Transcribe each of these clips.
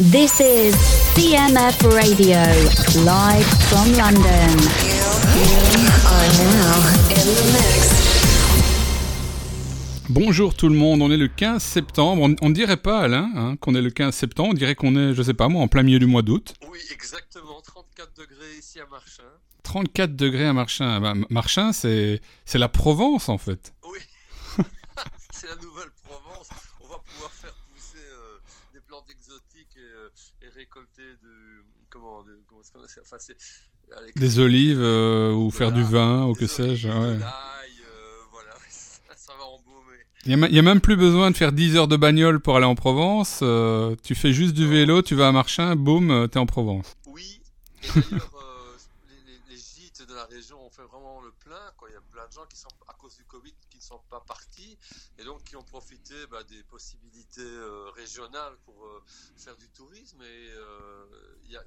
This is CMF Radio, live from London. Bonjour tout le monde, on est le 15 septembre. On, on dirait pas, Alain, hein, qu'on est le 15 septembre. On dirait qu'on est, je sais pas moi, en plein milieu du mois d'août. Oui, exactement. 34 degrés ici à Marchin. 34 degrés à Marchin. Bah, Marchin, c'est c'est la Provence en fait. Oui, c'est la nouvelle Provence. On va pouvoir faire pousser euh, des plantes exotiques et, euh, et récolter de comment, de, comment est-ce qu'on appelle ça? Enfin, c'est- avec- Des olives euh, ou faire du vin ou que sais-je. ouais. euh, voilà, ça, ça va embaumer. Il n'y a, a même plus besoin de faire 10 heures de bagnole pour aller en Provence. euh, tu fais juste du vélo, tu vas à Marchin, boum, t'es en Provence. Oui, et d'ailleurs, euh, les, les- les gîtes de la région ont fait vraiment le plein. Quoi. Il y a plein de gens qui sont, à cause du Covid, qui ne sont pas partis et donc qui ont profité bah, des possibilités euh, régionales pour euh, faire du tourisme. Et euh,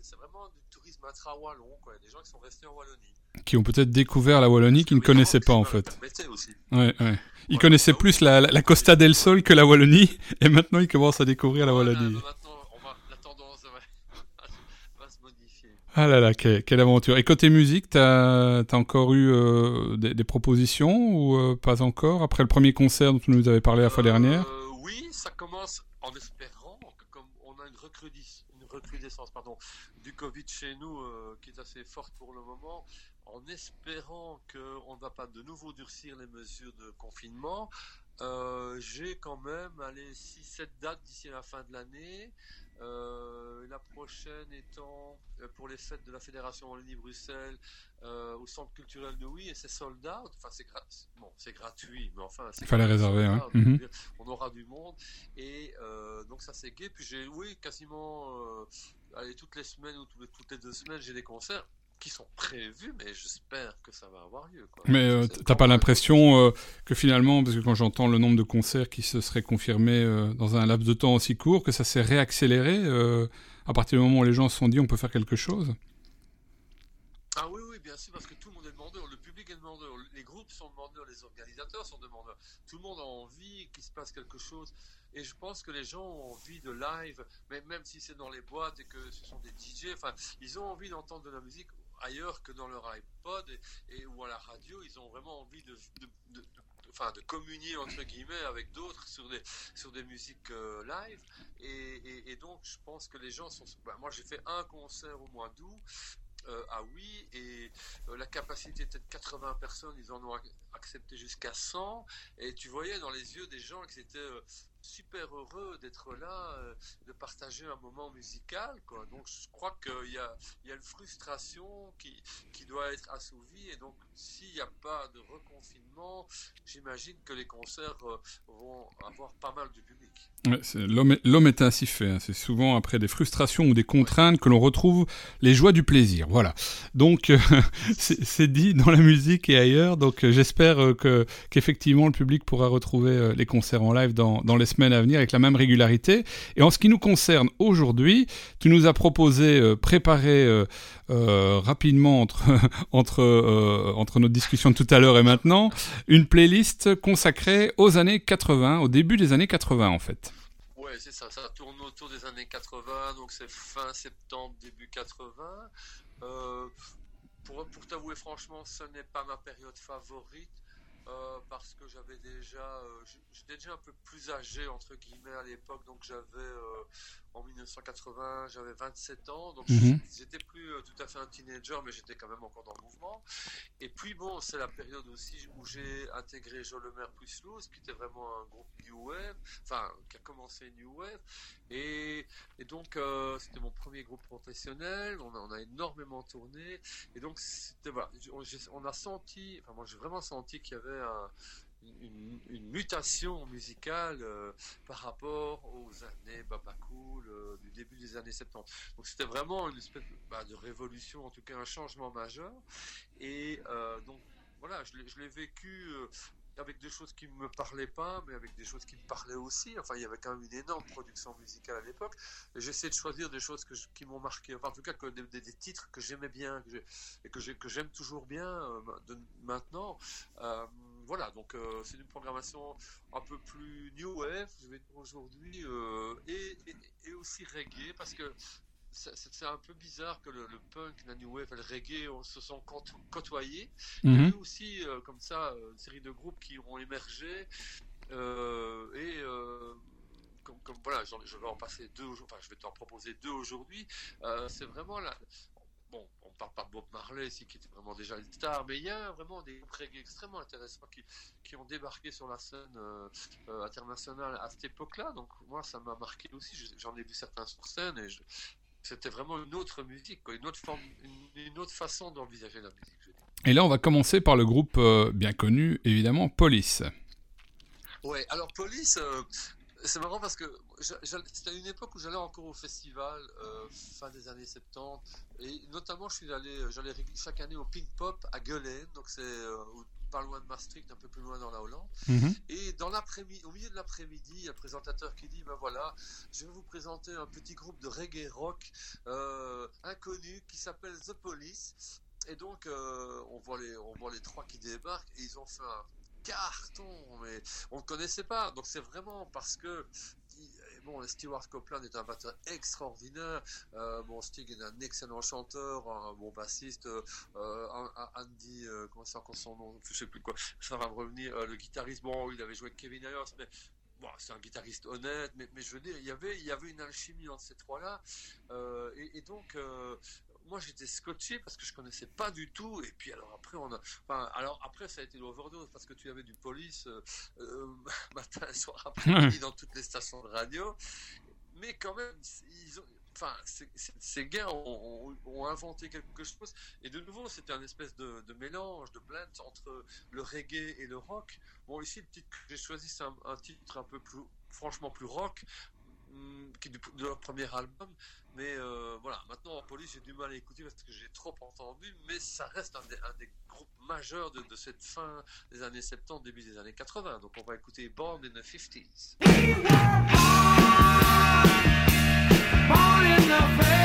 c'est vraiment du tourisme intra-wallon. quoi. Il y a des gens qui sont restés en Wallonie. Qui ont peut-être découvert la Wallonie, qui ne connaissaient pas en fait. aussi. Ouais, ouais. Ils Ouais. connaissaient plus la, Costa del Sol que la Wallonie, et maintenant ils commencent à découvrir la Wallonie. maintenant, on va- la tendance va, va se modifier. Ah là là, quelle, aventure. Et côté musique, t'as as encore eu euh, des, propositions ou euh, pas encore Après le premier concert dont tu nous avais parlé la fois dernière? Euh, Oui, ça commence en espérant comme on a une, recrudescence pardon, du Covid chez nous qui est assez forte pour le moment, en espérant qu'on ne va pas de nouveau durcir les mesures de confinement, j'ai quand même allez, 6-7 dates d'ici la fin de l'année. Euh, la prochaine étant euh, pour les fêtes de la Fédération Wallonie-Bruxelles euh, au Centre culturel de Oui et c'est sold out. Enfin, c'est bon, gratuit, mais enfin, Il fallait réserver, hein. Mhm. On aura du monde et donc ça c'est gai. Puis j'ai, oui, quasiment, allez, toutes les semaines ou toutes les, toutes les deux semaines, j'ai des concerts qui sont prévus, mais j'espère que ça va avoir lieu. Quoi. Mais euh, t'as pas l'impression euh, que finalement, parce que quand j'entends le nombre de concerts qui se seraient confirmés euh, dans un laps de temps aussi court, que ça s'est réaccéléré euh, à partir du moment où les gens se sont dit on peut faire quelque chose? Ah oui, oui, bien sûr, parce que tout le monde est demandeur, le public est demandeur, les groupes sont demandeurs, les organisateurs sont demandeurs. Tout le monde a envie qu'il se passe quelque chose. Et je pense que les gens ont envie de live, mais même si c'est dans les boîtes et que ce sont des DJ, enfin, ils ont envie d'entendre de la musique ailleurs que dans leur iPod et, ou à la radio. Ils ont vraiment envie de, de, enfin, de communier entre guillemets avec d'autres sur des sur des musiques euh, live. Et, donc, je pense que les gens sont. bah, moi, j'ai fait un concert au mois d'août. Euh, ah oui, et euh, la capacité était de 80 personnes, ils en ont ac- accepté jusqu'à 100, et tu voyais dans les yeux des gens étaient euh, super heureux d'être là, euh, de partager un moment musical. Donc je crois qu'il y a, y une frustration qui, doit être assouvie, et donc s'il n'y a pas de reconfinement, j'imagine que les concerts euh, vont avoir pas mal de public. L'homme est, ainsi fait. hein. C'est souvent après des frustrations ou des contraintes que l'on retrouve les joies du plaisir. Voilà. Donc euh, c'est dit dans la musique et ailleurs. Donc j'espère que qu'effectivement le public pourra retrouver les concerts en live dans, dans les semaines à venir avec la même régularité. Et en ce qui nous concerne aujourd'hui, tu nous as proposé euh, préparer euh, euh, rapidement entre entre euh, entre notre discussion de tout à l'heure et maintenant une playlist consacrée aux années 80, au début des années 80 en fait. Ouais, c'est ça, ça tourne autour des années 80, donc c'est fin septembre, début 80. Euh, pour pour t'avouer franchement, ce n'est pas ma période favorite. Euh, parce que j'avais déjà, euh, j'étais déjà un peu plus âgé entre guillemets à l'époque, donc j'avais euh, en 1980, j'avais 27 ans, donc Mhm. j'étais plus euh, tout à fait un teenager, mais j'étais quand même encore dans le mouvement. Et puis bon, c'est la période aussi où j'ai intégré Joe Lemaire plus Loose, qui était vraiment un groupe New Wave, enfin qui a commencé New Wave. Et, et donc euh, c'était mon premier groupe professionnel, on a, on a énormément tourné. Et donc c'était voilà, on a senti, enfin moi j'ai vraiment senti qu'il y avait un- une, mutation musicale euh, par rapport aux années Baba Cool euh, du début des années 70. Donc c'était vraiment une espèce de, bah, de révolution, en tout cas un changement majeur. Et euh, donc voilà, je l'ai- vécu euh, avec des choses qui ne me parlaient pas, mais avec des choses qui me parlaient aussi. Enfin, il y avait quand même une énorme production musicale à l'époque. J'essaie de choisir des choses qui m'ont marqué. Enfin, en tout cas, des, titres que j'aimais bien et que j'ai- que j'aime toujours bien de, maintenant. Voilà, donc c'est une programmation un peu plus new wave, je vais dire aujourd'hui, et, et, aussi reggae, parce que c'est un peu bizarre que le, punk, la new wave et le reggae se sont côtoyés. Il y a mhm. eu aussi, comme ça, une série de groupes qui ont émergé. et comme, voilà, je vais en passer deux, enfin, je vais t'en proposer deux aujourd'hui. c'est vraiment la, bon, on parle pas de Bob Marley ici, qui était vraiment déjà une star, mais il y a vraiment des groupes extrêmement intéressants qui, qui, ont débarqué sur la scène euh, euh, internationale à cette époque-là. Donc moi, ça m'a marqué aussi. J'en ai vu certains sur scène et c'était vraiment une autre musique, une autre forme, une, autre façon d'envisager la musique. Et là, on va commencer par le groupe euh, bien connu, évidemment, Police. Ouais, alors Police, c'est marrant parce que c'était une époque où j'allais encore au festival, euh, fin des années 70, et notamment je suis allé, j'allais chaque année au Pink Pop à Gueulen, donc c'est euh, pas loin de Maastricht, un peu plus loin dans la Hollande. Mhm. Et dans l'après-midi, au milieu de l'après-midi, il y a un présentateur qui dit, ben voilà, je vais vous présenter un petit groupe de reggae rock euh, inconnu qui s'appelle The Police. Et donc, on, voit les, on voit les trois qui débarquent et ils ont fait un carton, mais on ne connaissait pas. Donc c'est vraiment parce que bon, Stewart Copeland est un batteur extraordinaire. Euh, bon, Stig est un excellent chanteur, un bon bassiste. Euh, Andy, euh, comment c'est encore son nom Je sais plus quoi. Ça va me revenir. le guitariste, bon, il avait joué avec Kevin Ayers, mais Bon, c'est un guitariste honnête, mais, je veux dire, il y avait, il y avait une alchimie entre ces trois-là. et, donc, moi j'étais scotché parce que je connaissais pas du tout. Et puis alors après on a, enfin alors après ça a été l'overdose parce que tu avais du police euh, euh, matin, soir, après dans toutes les stations de radio. Mais quand même, enfin, ces gars ont, inventé quelque chose. Et de nouveau, c'était un espèce de, mélange, de blend entre le reggae et le rock. Bon, ici, le titre que j'ai choisi, c'est un, titre un peu plus, franchement plus rock, qui de leur premier album. Mais euh, voilà, maintenant en police, j'ai du mal à écouter parce que j'ai trop entendu, mais ça reste un des, groupes majeurs de, cette fin des années 70, début des années 80. Donc on va écouter Born in the 50s. From president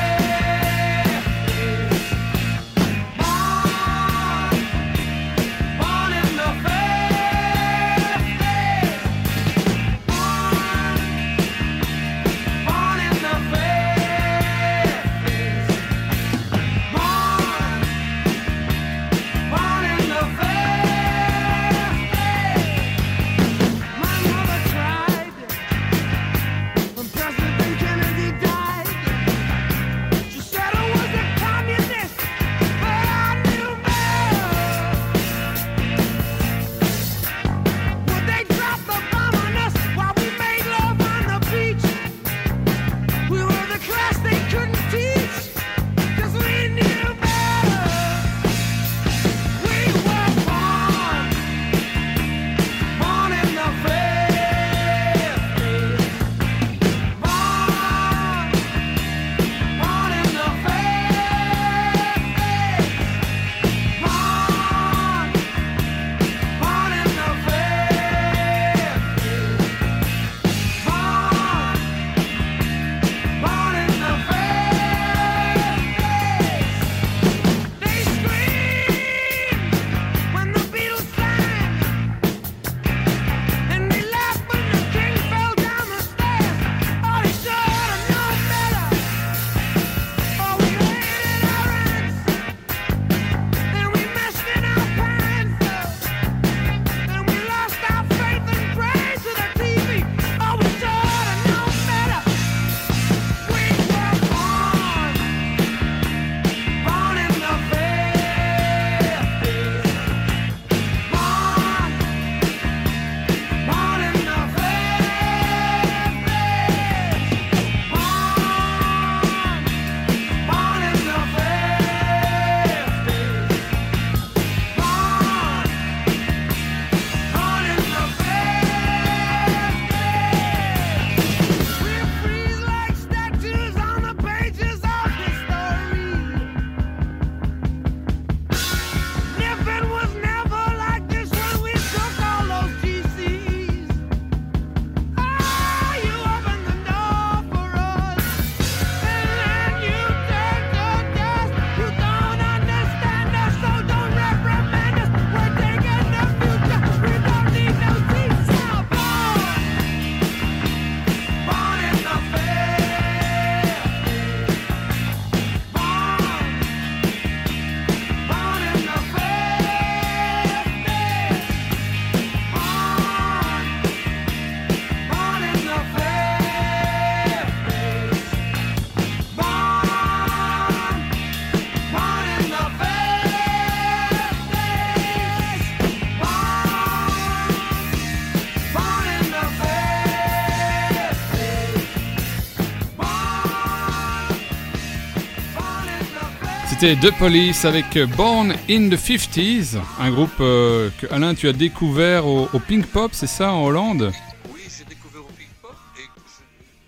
C'était The Police avec Born in the 50s, un groupe euh, que Alain tu as découvert au, Pink Pop, c'est ça en Hollande? Oui, j'ai découvert au Pink Pop et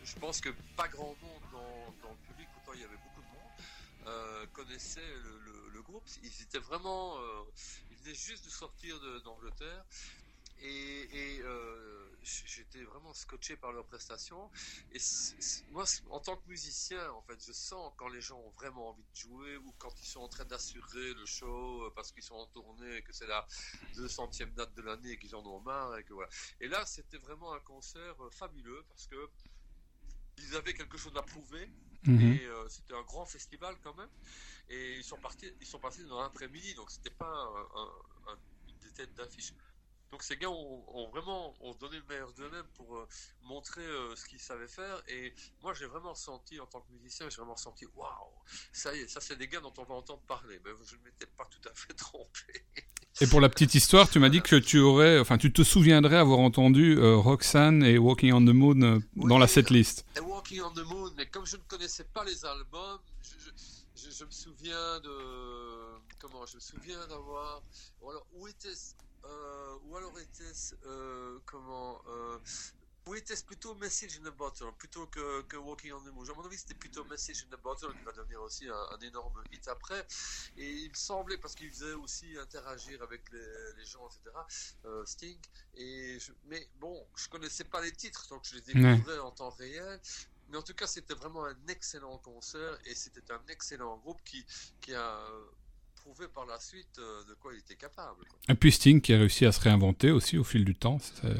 je, pense que pas grand monde dans, le public, pourtant il y avait beaucoup de monde, euh, connaissait le, groupe. Ils étaient vraiment, euh, ils venaient juste de sortir d'Angleterre et, et j'étais vraiment scotché par leurs prestations. Et moi, en tant que musicien, en fait, je sens quand les gens ont vraiment envie de jouer ou quand ils sont en train d'assurer le show euh, parce qu'ils sont en tournée et que c'est la 200e date de l'année et qu'ils en ont marre. Et, que, voilà. et là, c'était vraiment un concert euh, fabuleux parce que ils avaient quelque chose à prouver. Mhm. Et euh, c'était un grand festival quand même. Et ils sont partis, ils sont passés dans l'après-midi, donc c'était pas un, un, des têtes d'affiche. Donc ces gars ont, vraiment ont donné le meilleur d'eux-mêmes pour euh, montrer euh, ce qu'ils savaient faire. Et moi, j'ai vraiment senti, en tant que musicien, j'ai vraiment senti, waouh, ça y est, ça c'est des gars dont on va entendre parler. Mais je ne m'étais pas tout à fait trompé. Et pour la petite histoire, tu m'as dit que tu aurais, enfin, tu te souviendrais avoir entendu euh, Roxanne et Walking on the Moon dans la setlist. Et Walking on the Moon, mais comme je ne connaissais pas les albums, je, je, me souviens de comment Je me souviens d'avoir. où était euh, ou alors était-ce euh, comment euh, ou était-ce plutôt Message in a Bottle plutôt que, que Walking on the Moon À mon avis, c'était plutôt Message in a Bottle qui va devenir aussi un, énorme hit après. Et il me semblait, parce qu'il faisait aussi interagir avec les, gens, etc., Sting. Et mais bon, je connaissais pas les titres, donc je les découvrais en temps réel. Mais en tout cas, c'était vraiment un excellent concert et c'était un excellent groupe qui, qui a prouvé par la suite euh, de quoi il était capable. Et puis Sting qui a réussi à se réinventer aussi au fil du temps,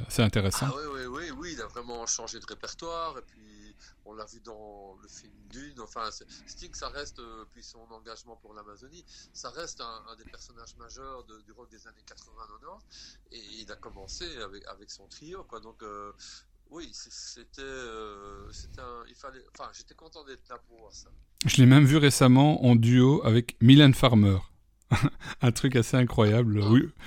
c'est intéressant. Ah oui, oui, oui, oui, il a vraiment changé de répertoire et puis on l'a vu dans le film Dune. Enfin, Sting, ça reste, euh, puis son engagement pour l'Amazonie, ça reste un, des personnages majeurs du rock des années 80-90 et il a commencé avec, avec son trio, quoi. Donc, euh, oui, c'était, il fallait, enfin, j'étais content d'être là pour voir ça. Je l'ai même vu récemment en duo avec Mylène Farmer. un truc assez incroyable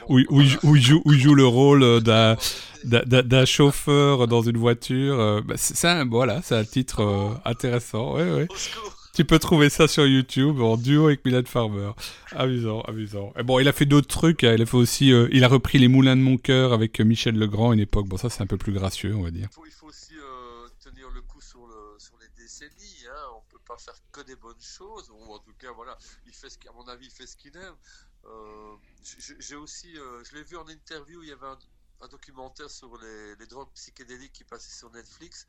où, où, il joue, le rôle d'un chauffeur dans une voiture. Euh, bah, c'est un, voilà, c'est un titre euh, intéressant. Ouais, ouais. Tu peux trouver ça sur YouTube en duo avec Mylène Farmer. Amusant, amusant. Et bon, il a fait d'autres trucs. Hein. Il a fait aussi, euh, il a repris les Moulins de mon cœur avec Michel Legrand à une époque. Bon, ça c'est un peu plus gracieux, on va dire. Il faut, aussi tenir le coup sur, sur les décennies. Hein. On peut faire que des bonnes choses. Ou en tout cas, voilà, il fait ce à mon avis, il fait ce qu'il aime. Euh, j'ai aussi, euh, je l'ai vu en interview, il y avait un, documentaire sur les, drogues psychédéliques qui passait sur Netflix.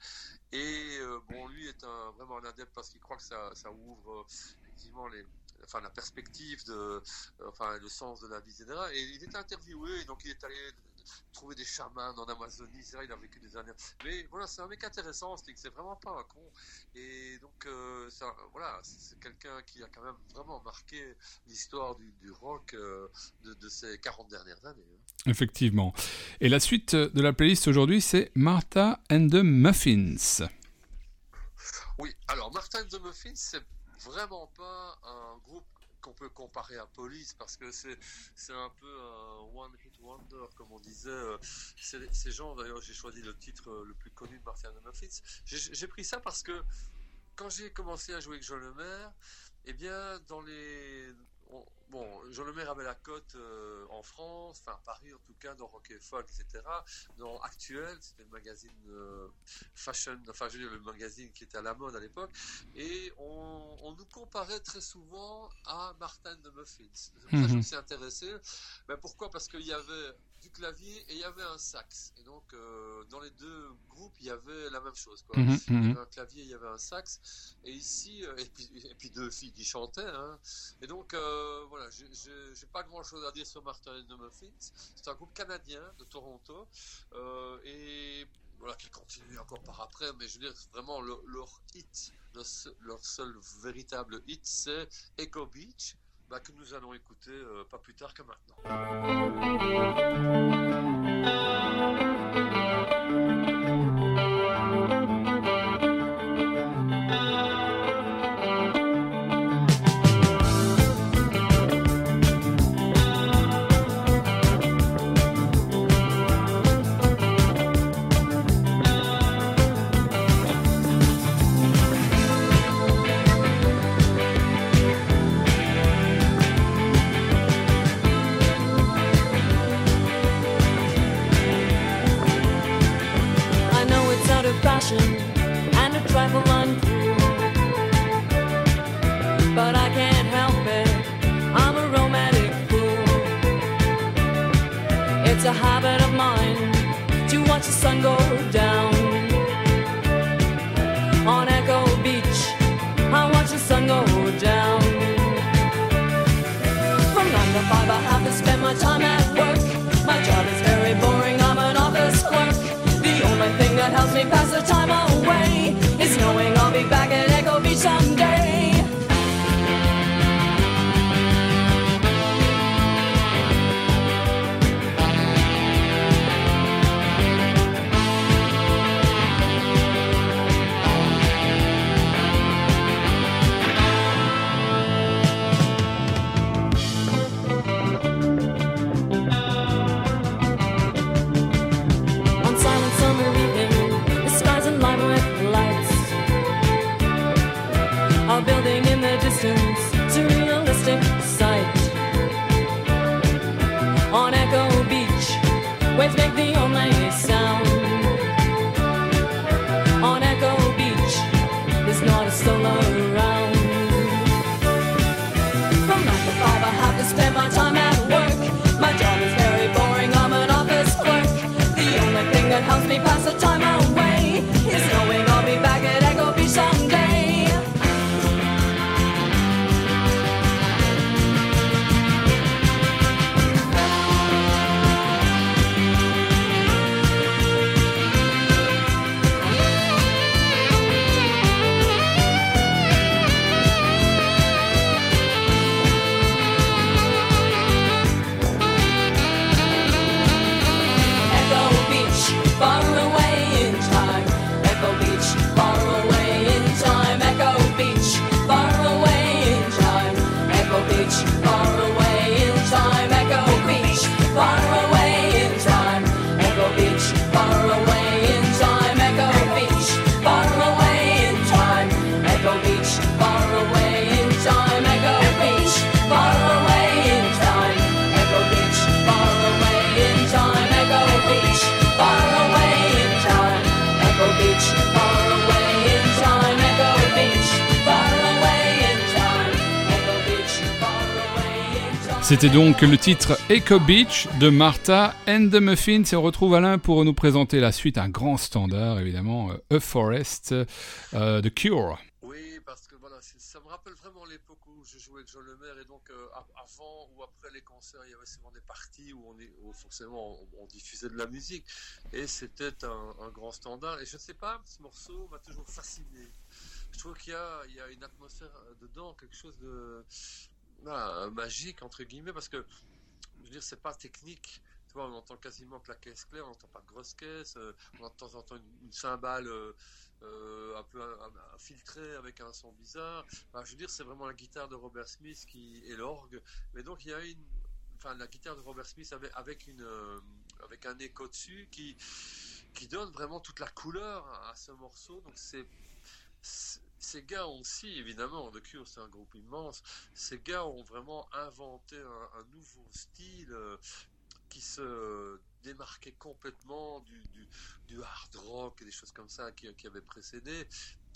Et euh, bon, lui est un, vraiment un adepte parce qu'il croit que ça, ça ouvre effectivement les, enfin la perspective de, enfin le sens de la vie, etc. Et il est interviewé, donc il est allé trouver des chamans en Amazonie, c'est vrai, il a vécu des années. Mais voilà, c'est un mec intéressant, c'est vraiment pas un con. Et donc, euh, voilà, c'est quelqu'un qui a quand même vraiment marqué l'histoire du, rock euh, de, ces 40 dernières années. Hein. Effectivement. Et la suite de la playlist aujourd'hui, c'est Martha and the Muffins. Oui, alors Martha and the Muffins, c'est vraiment pas un groupe qu'on peut comparer à Police parce que c'est c'est un peu un one hit wonder comme on disait euh, ces gens d'ailleurs j'ai choisi le titre euh, le plus connu de Martin Muffins j'ai pris ça parce que quand j'ai commencé à jouer avec Jean Lemaire eh bien dans les bon, Jean Lemaire avait la cote euh, en France, enfin Paris en tout cas, dans Rock et Folk, etc. Dans Actuel, c'était le magazine euh, fashion, enfin je veux dire le magazine qui était à la mode à l'époque, et on, nous comparait très souvent à Martin de Muffins. C'est pour ça que je me mhm. suis intéressé. Ben, pourquoi? Parce qu'il y avait du clavier et il y avait un sax. Et donc, euh, dans les deux groupes, il y avait la même chose. Quoi. Mhm, il y mhm. avait un clavier, il y avait un sax. Et ici, euh, et, puis, et puis deux filles qui chantaient. Hein. Et donc, euh, voilà, j'ai pas grand chose à dire sur Martin and the Muffins. C'est un groupe canadien de Toronto. et voilà, qui continue encore par après. Mais je veux dire, vraiment, leur hit, leur, leur seul véritable hit, c'est Echo Beach. Bah, que nous allons écouter euh, pas plus tard que maintenant. sun go down. On Echo Beach, I watch the sun go down. From nine to five, I have to spend my time at work. My job is very boring, I'm an office clerk. The only thing that helps me pass the time away is knowing I'll be back at Echo Beach someday. listen. C'était donc le titre Echo Beach de Martha and the Muffins. Et on retrouve Alain pour nous présenter la suite, un grand standard évidemment, A Forest euh, de Cure. Oui, parce que voilà, ça me rappelle vraiment l'époque où je jouais avec John Lemaire et donc euh, avant ou après les concerts, il y avait souvent des parties où, on est, forcément on, diffusait de la musique et c'était un, grand standard. Et je ne sais pas, ce morceau m'a toujours fasciné. Je trouve qu'il y, y a, une atmosphère dedans, quelque chose de magique entre guillemets parce que je veux dire c'est pas technique. Tu vois on entend quasiment que la caisse claire on n'entend pas de grosse caisse euh, on entend, de temps une, cymbale euh, euh, un peu infiltrée avec un son bizarre. Je veux dire c'est vraiment la guitare de Robert Smith qui est l'orgue. Mais donc il y a une enfin la guitare de Robert Smith avec, une avec un écho dessus qui qui donne vraiment toute la couleur à ce morceau. Donc c'est ces gars ont aussi, évidemment, The Cure c'est un groupe immense, ces gars ont vraiment inventé un, nouveau style euh, qui se démarquait complètement du, du, hard rock et des choses comme ça qui, qui avaient précédé.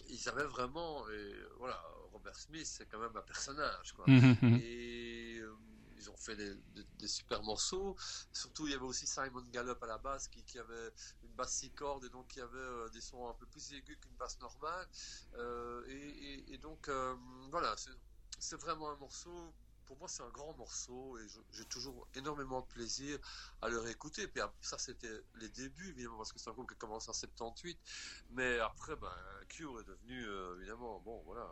Ils avaient vraiment, et voilà, Robert Smith c'est quand même un personnage, quoi. Mmh, mmh, mmh. Et euh, ils ont fait des, super morceaux. Surtout, il y avait aussi Simon Gallup à la basse qui, avait une basse six cordes et donc qui avait euh, des sons un peu plus aigus qu'une basse normale. Euh, et, donc, euh, voilà, c'est vraiment un morceau pour moi, c'est un grand morceau et j'ai toujours énormément de plaisir à le réécouter. Puis ça, c'était les débuts, évidemment, parce que c'est un groupe qui a commencé en 78. Mais après, ben, Cure est devenu, évidemment, bon, voilà,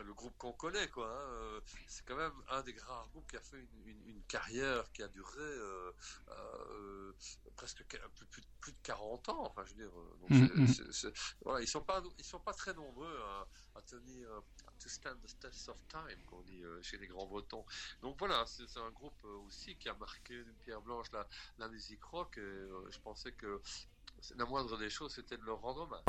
le groupe qu'on connaît, quoi. Hein, euh, c'est quand même un des rares groupes qui a fait une, carrière qui a duré euh, euh, presque plus, plus, de 40 ans. Enfin, je veux dire, mm, mm. voilà, ils sont pas, ils sont pas très nombreux à, tenir, to stand the test of time, qu'on dit chez les grands Bretons. Donc voilà, c'est un groupe aussi qui a marqué d'une pierre blanche la, la musique rock. Et je pensais que la moindre des choses, c'était de leur rendre hommage.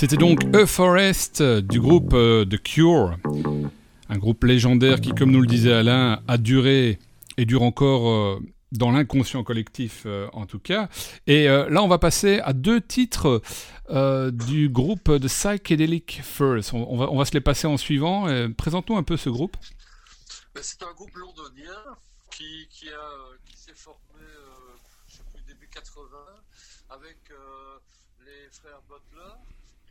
C'était donc A Forest du groupe euh, The Cure, un groupe légendaire qui, comme nous le disait Alain, a duré et dure encore euh, dans l'inconscient collectif euh, en tout cas. Et là, on va passer à deux titres du groupe de Psychedelic First. On, va, se les passer en suivant. Présente-nous un peu ce groupe. Ben, c'est un groupe londonien qui, s'est formé, je début 80, avec les frères Butler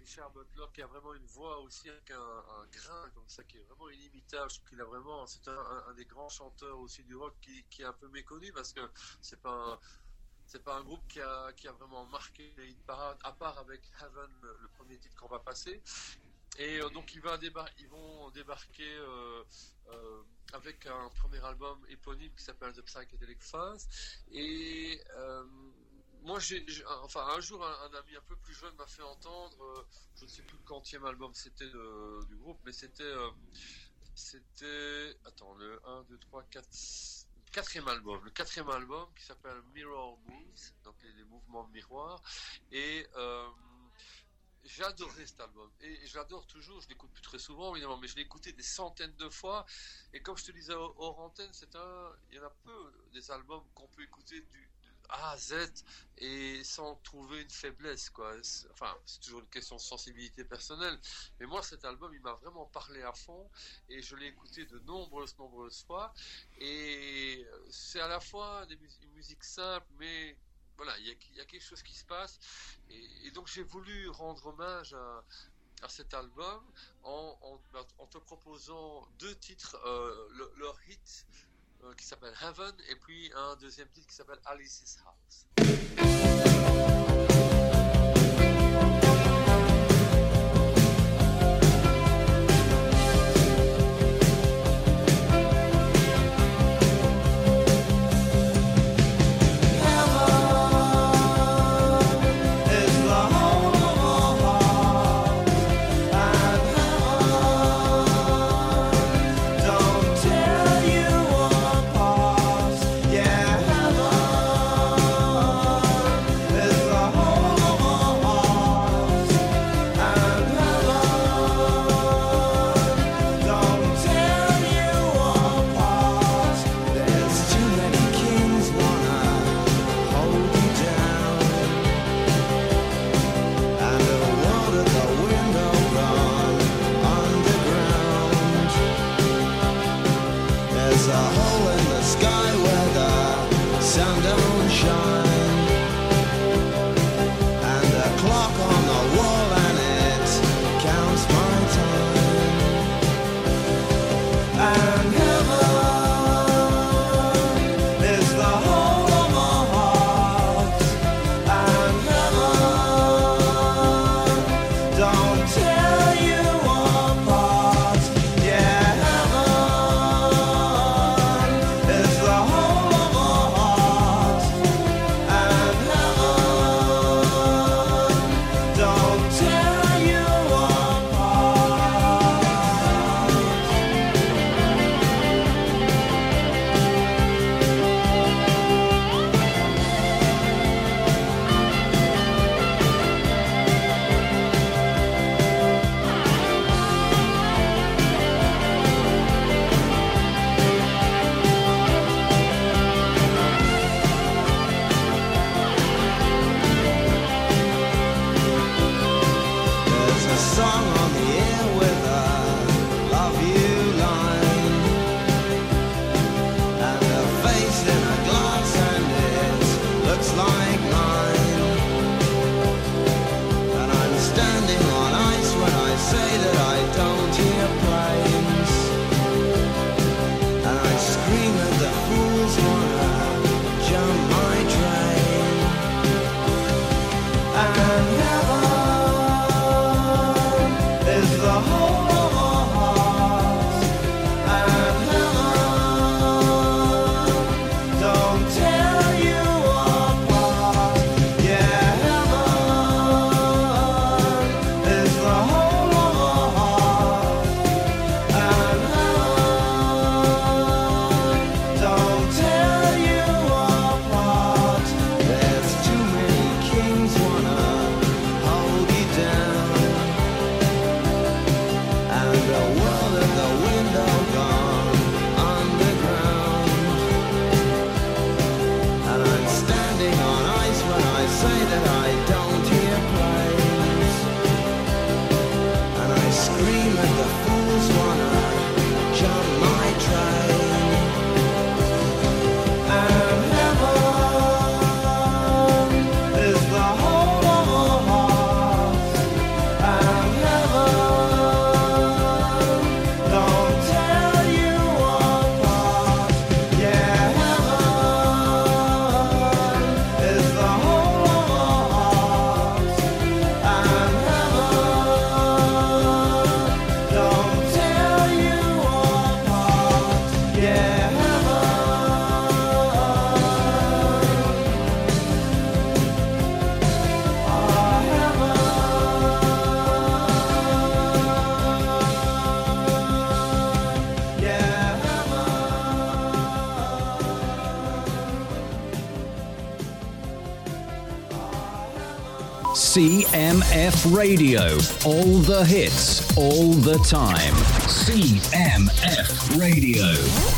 Richard Butler qui a vraiment une voix aussi avec un, grain comme ça qui est vraiment inimitable. Qu'il a vraiment, c'est un, des grands chanteurs aussi du rock qui, est un peu méconnu parce que c'est pas c'est pas un groupe qui a, qui a vraiment marqué les parade à part avec Heaven, le premier titre qu'on va passer. Et euh, donc ils vont débarquer euh, euh, avec un premier album éponyme qui s'appelle The Psychedelic Phase. Et moi, enfin, un jour, un, ami un peu plus jeune m'a fait entendre, euh, je ne sais plus le quantième album c'était du groupe, mais c'était, euh, c'était, attends, le 1, 2, 3, 4, quatrième album, le quatrième album qui s'appelle Mirror Moves, donc les, mouvements de miroir, et euh, adoré cet album et j'adore toujours. Je l'écoute plus très souvent évidemment, mais je l'ai écouté des centaines de fois. Et comme je te disais hors antenne, c'est un, il y en a peu des albums qu'on peut écouter du, a à Z et sans trouver une faiblesse quoi. Enfin, c'est toujours une question de sensibilité personnelle. Mais moi, cet album, il m'a vraiment parlé à fond et je l'ai écouté de nombreuses, nombreuses fois. Et c'est à la fois une musique simple, mais voilà, il y, a quelque chose qui se passe. Et, donc j'ai voulu rendre hommage à, cet album en, te proposant deux titres, euh, leur hit euh, qui s'appelle Heaven et puis un deuxième titre qui s'appelle Alice's House. Radio. All the hits, all the time. CMF Radio.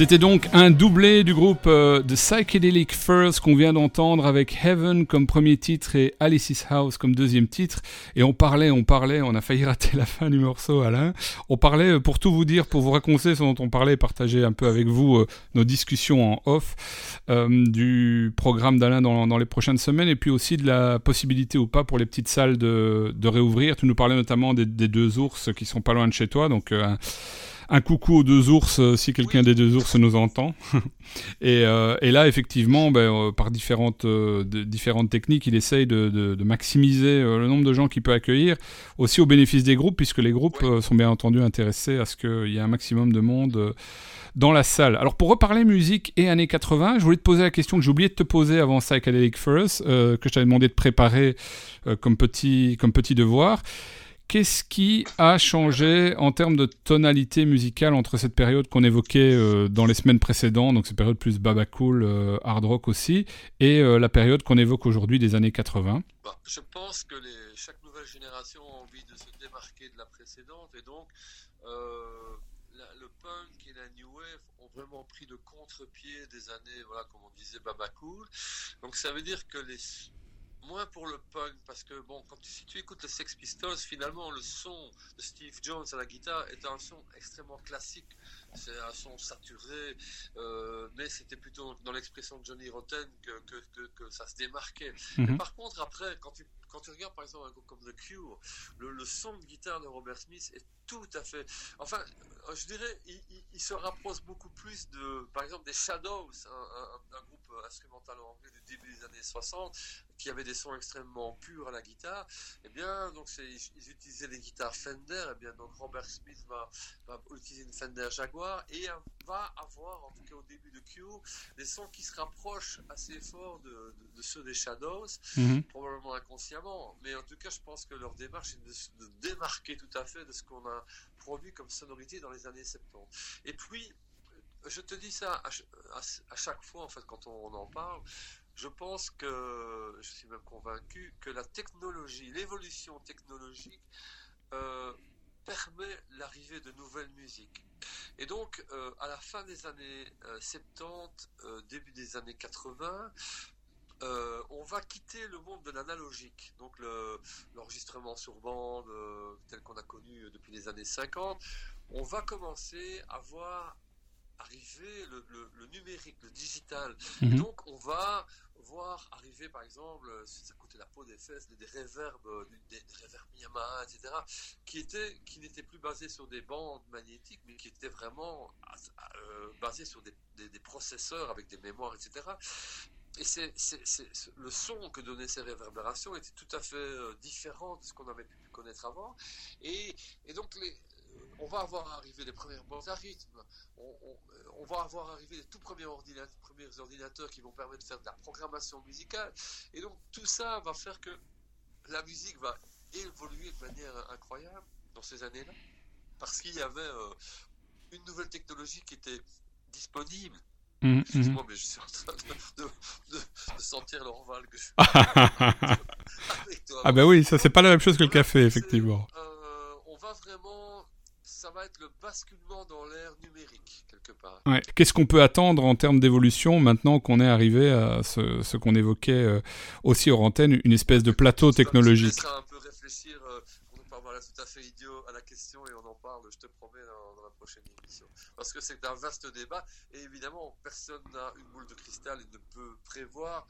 C'était donc un doublé du groupe euh, The Psychedelic Furs qu'on vient d'entendre avec Heaven comme premier titre et Alice's House comme deuxième titre. Et on parlait, on parlait, on a failli rater la fin du morceau, Alain. On parlait, euh, pour tout vous dire, pour vous raconter ce dont on parlait, partager un peu avec vous euh, nos discussions en off du programme d'Alain dans, les prochaines semaines et puis aussi de la possibilité ou pas pour les petites salles de, réouvrir. Tu nous parlais notamment des, deux ours qui sont pas loin de chez toi, donc un coucou aux deux ours euh, si quelqu'un des deux ours nous entend. Euh, et, là, effectivement, ben, euh, par différentes, différentes techniques, il essaye de, maximiser le nombre de gens qu'il peut accueillir, aussi au bénéfice des groupes, puisque les groupes sont bien entendu intéressés à ce qu'il y ait un maximum de monde dans la salle. Alors pour reparler musique et années 80, je voulais te poser la question que j'ai oublié de te poser avant Psychedelic First, que je t'avais demandé de préparer comme, petit, comme petit devoir. Qu'est-ce qui a changé en termes de tonalité musicale entre cette période qu'on évoquait euh, dans les semaines précédentes, donc cette période plus baba cool, euh, hard rock aussi, et la période qu'on évoque aujourd'hui des années 80 bah, Je pense que chaque nouvelle génération a envie de se démarquer de la précédente, et donc le punk et la new wave ont vraiment pris le contre-pied des années, voilà, comme on disait, baba cool. Donc ça veut dire que les moins pour le punk parce que bon quand tu, si tu écoutes les Sex Pistols finalement le son de Steve Jones à la guitare est un son extrêmement classique c'est un son saturé euh, mais c'était plutôt dans l'expression de Johnny Rotten que, que, que, ça se démarquait mhm. par contre après quand tu quand tu regardes par exemple un groupe comme The Cure le, son de guitare de Robert Smith est tout à fait enfin je dirais il, se rapproche beaucoup plus de par exemple des Shadows un, un groupe instrumental anglais du début des années 60 qui avait des sons extrêmement purs à la guitare, eh bien, donc ils utilisaient les guitares Fender, eh bien, donc Robert Smith va, utiliser une Fender Jaguar et va avoir, en tout cas au début de Cure, des sons qui se rapprochent assez fort de, ceux des Shadows, mhm. probablement inconsciemment, mais en tout cas, je pense que leur démarche est de, de démarquer tout à fait de ce qu'on a produit comme sonorité dans les années 70. Et puis, je te dis ça à, chaque fois, en fait, quand on, en parle. Je pense que, je suis même convaincu, que la technologie, l'évolution technologique euh, permet l'arrivée de nouvelles musiques. Et donc, euh, à la fin des années 70, euh, début des années 80, on va quitter le monde de l'analogique, donc l'enregistrement sur bande tel qu'on a connu depuis les années 50. On va commencer à voir arriver le, numérique, le digital. Mhm. Donc on va voir arriver par exemple, ça coûtait la peau des fesses, des, réverbes, des, des réverbes Yamaha, etc., qui étaient, qui n'étaient plus basés sur des bandes magnétiques, mais qui étaient vraiment euh, basés sur des, processeurs avec des mémoires, etc. Et c'est, le son que donnaient ces réverbérations était tout à fait euh, différent de ce qu'on avait pu connaître avant. Et, et donc les, on va avoir arrivé les premiers bons à rythme, on, va avoir arrivé les tout premiers ordinateurs, premiers ordinateurs qui vont permettre de faire de la programmation musicale. Et donc tout ça va faire que la musique va évoluer de manière incroyable dans ces années-là, parce qu'il y avait euh, une nouvelle technologie qui était disponible. Mmh, mmh. Excuse-moi, mais je suis en train de, sentir l'orval que je Ah ben oui, ça c'est pas la même chose que le café, effectivement. Euh, on va vraiment ça va être le basculement dans l'ère numérique, quelque part. Qu'est-ce qu'on peut attendre en termes d'évolution maintenant qu'on est arrivé à ce, qu'on évoquait euh, aussi hors antenne, une espèce de plateau technologique Ça un peu réfléchir, euh, on ne pas tout à fait idiot à la question et on en parle, je te promets, dans, la prochaine émission. Parce que c'est un vaste débat et évidemment, personne n'a une boule de cristal et ne peut prévoir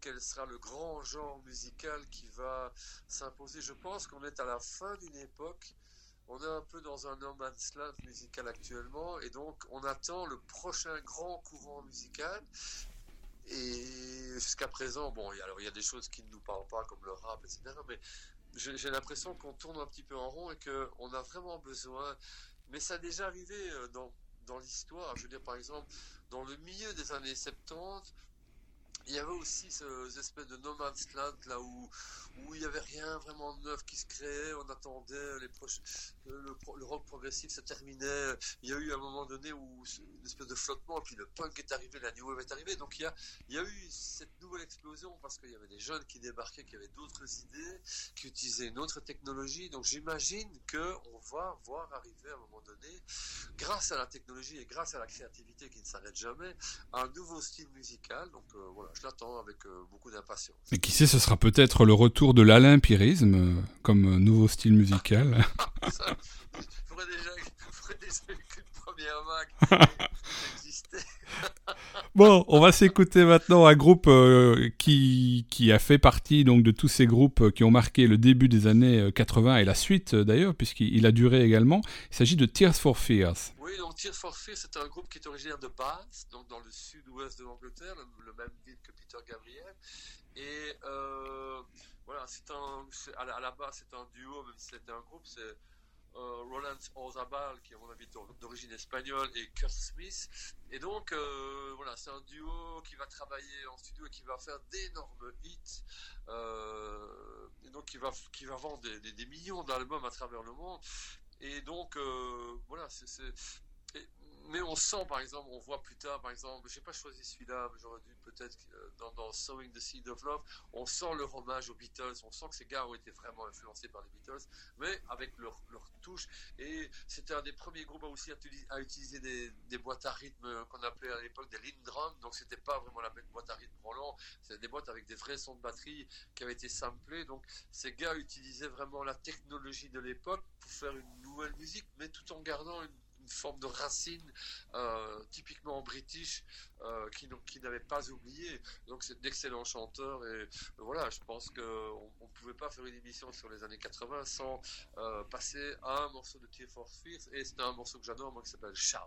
quel sera le grand genre musical qui va s'imposer. Je pense qu'on est à la fin d'une époque on est un peu dans un no man's musical actuellement et donc on attend le prochain grand courant musical. Et jusqu'à présent, bon, alors il y a des choses qui ne nous parlent pas comme le rap, etc. Mais j'ai l'impression qu'on tourne un petit peu en rond et qu'on a vraiment besoin. Mais ça a déjà arrivé euh, dans, dans l'histoire. Je veux dire, par exemple, dans le milieu des années 70, il y avait aussi ce, espèce de no man's land là où, où il n'y avait rien vraiment de neuf qui se créait, on attendait les le, le, rock progressif se terminait, il y a eu un moment donné où une espèce de flottement, puis le punk est arrivé, la new wave est arrivée, donc il y a, il y a eu cette nouvelle explosion parce qu'il y avait des jeunes qui débarquaient, qui avaient d'autres idées, qui utilisaient une autre technologie, donc j'imagine qu'on va voir arriver à un moment donné, grâce à la technologie et grâce à la créativité qui ne s'arrête jamais, un nouveau style musical, donc euh, voilà, je l'attends avec euh, beaucoup d'impatience. Et qui sait, ce sera peut-être le retour de l'alympirisme euh, comme nouveau style musical. il faudrait déjà, déjà qu'une première vague. Bon, on va s'écouter maintenant un groupe euh, qui, qui a fait partie donc de tous ces groupes qui ont marqué le début des années 80 et la suite d'ailleurs, puisqu'il a duré également. Il s'agit de Tears for Fears. Oui, donc Tears for Fears, c'est un groupe qui est originaire de Bath, donc dans le sud-ouest de l'Angleterre, le, même ville que Peter Gabriel. Et euh, voilà, c'est un, à la, base, c'est un duo, même si c'était un groupe, c'est euh, Roland Orzabal, qui est mon avis d'origine espagnole, et Kurt Smith. Et donc, euh, voilà, c'est un duo qui va travailler en studio et qui va faire d'énormes hits. Euh, et donc, qui va, qui va vendre des, des millions d'albums à travers le monde. Et donc, voilà, c'est mais on sent, par exemple, on voit plus tard, par exemple, j'ai pas choisi celui-là, j'aurais dû peut-être euh, dans, Sowing the Seed of Love, on sent leur hommage aux Beatles, on sent que ces gars ont été vraiment influencés par les Beatles, mais avec leur, leur touche. Et c'était un des premiers groupes aussi à, utiliser des, des, boîtes à rythme qu'on appelait à l'époque des Lindrum, donc c'était pas vraiment la même boîte à rythme Roland, c'était des boîtes avec des vrais sons de batterie qui avaient été samplés. Donc ces gars utilisaient vraiment la technologie de l'époque pour faire une nouvelle musique, mais tout en gardant une une forme de racine euh, typiquement british euh, qui, n'avait pas oublié. Donc c'est d'excellents chanteurs et voilà, je pense qu'on ne pouvait pas faire une émission sur les années 80 sans euh, passer à un morceau de Tear for Fears et c'est un morceau que j'adore moi qui s'appelle Shout.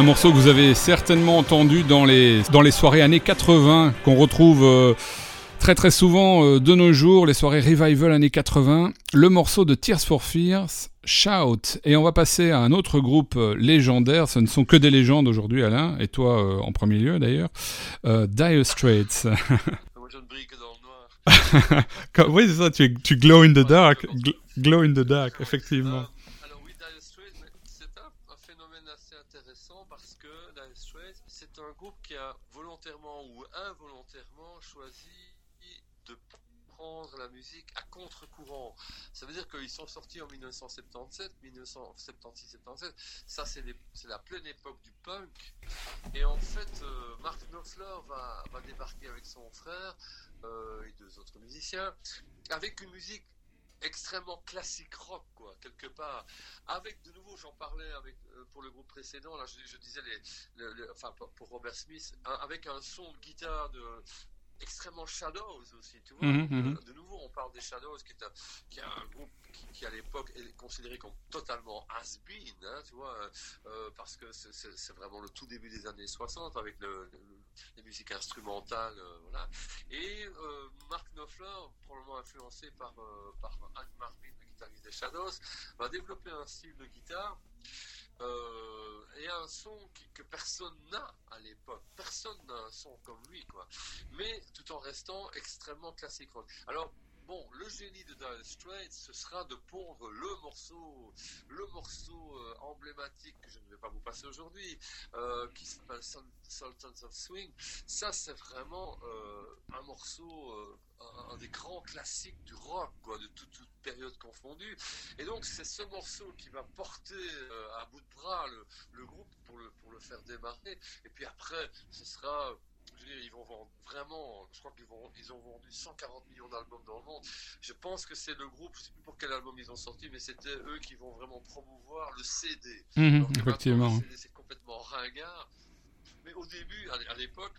Un morceau que vous avez certainement entendu dans les, dans les soirées années 80, qu'on retrouve euh, très très souvent euh, de nos jours, les soirées revival années 80. Le morceau de Tears for Fears, Shout. Et on va passer à un autre groupe euh, légendaire. Ce ne sont que des légendes aujourd'hui, Alain, et toi en premier lieu d'ailleurs. Dire Straits. Oui, c'est ça, tu, tu glow in the dark. glow in the dark, effectivement. qui a volontairement ou involontairement choisi de prendre la à contre-courant. Ça veut dire qu'ils sont sortis en 1977, 1976-77. Ça, c'est la pleine époque du punk. Et en fait, euh, Mark Knopfler va, débarquer avec son frère euh, et deux autres musiciens avec une musique extrêmement classique rock, quoi, quelque part. Avec, de nouveau, j'en parlais avec, euh, pour le groupe précédent, là, je, disais, les, enfin, pour Robert Smith, avec un son de guitare de, extrêmement Shadows aussi, tu vois. Mhm, mhm. de, nouveau, on parle des Shadows, qui est un, qui un groupe qui, à l'époque est considéré comme totalement has-been, hein, tu vois, euh, parce que c'est vraiment le tout début des années 60 avec le, les musiques instrumentales, euh, voilà. Et euh, Mark Knopfler, probablement influencé par, par Hank Marvin, le guitariste des Shadows, va développer un style de guitare euh, et un son que personne n'a à l'époque. Personne n'a un son comme lui, quoi. Mais tout en restant extrêmement classique Alors, bon, le génie de Dire Straits, ce sera de pondre le morceau, le morceau euh, emblématique que je ne vais pas vous passer aujourd'hui, euh, qui s'appelle Sultans of Swing. Ça, c'est vraiment un morceau un, des grands classiques du rock, quoi, de toute, période confondue. Et donc, c'est ce morceau qui va porter euh, à bout de bras le, groupe pour le, pour le faire démarrer. Et puis après, ce sera je veux dire, ils vont vendre vraiment, je crois qu'ils vont, ils ont vendu 140 millions d'albums dans le monde. Je pense que c'est le groupe, je sais plus pour quel album ils ont sorti, mais c'était eux qui vont vraiment promouvoir le CD. Mhm, effectivement. c'est complètement ringard. Mais au début, à l'époque,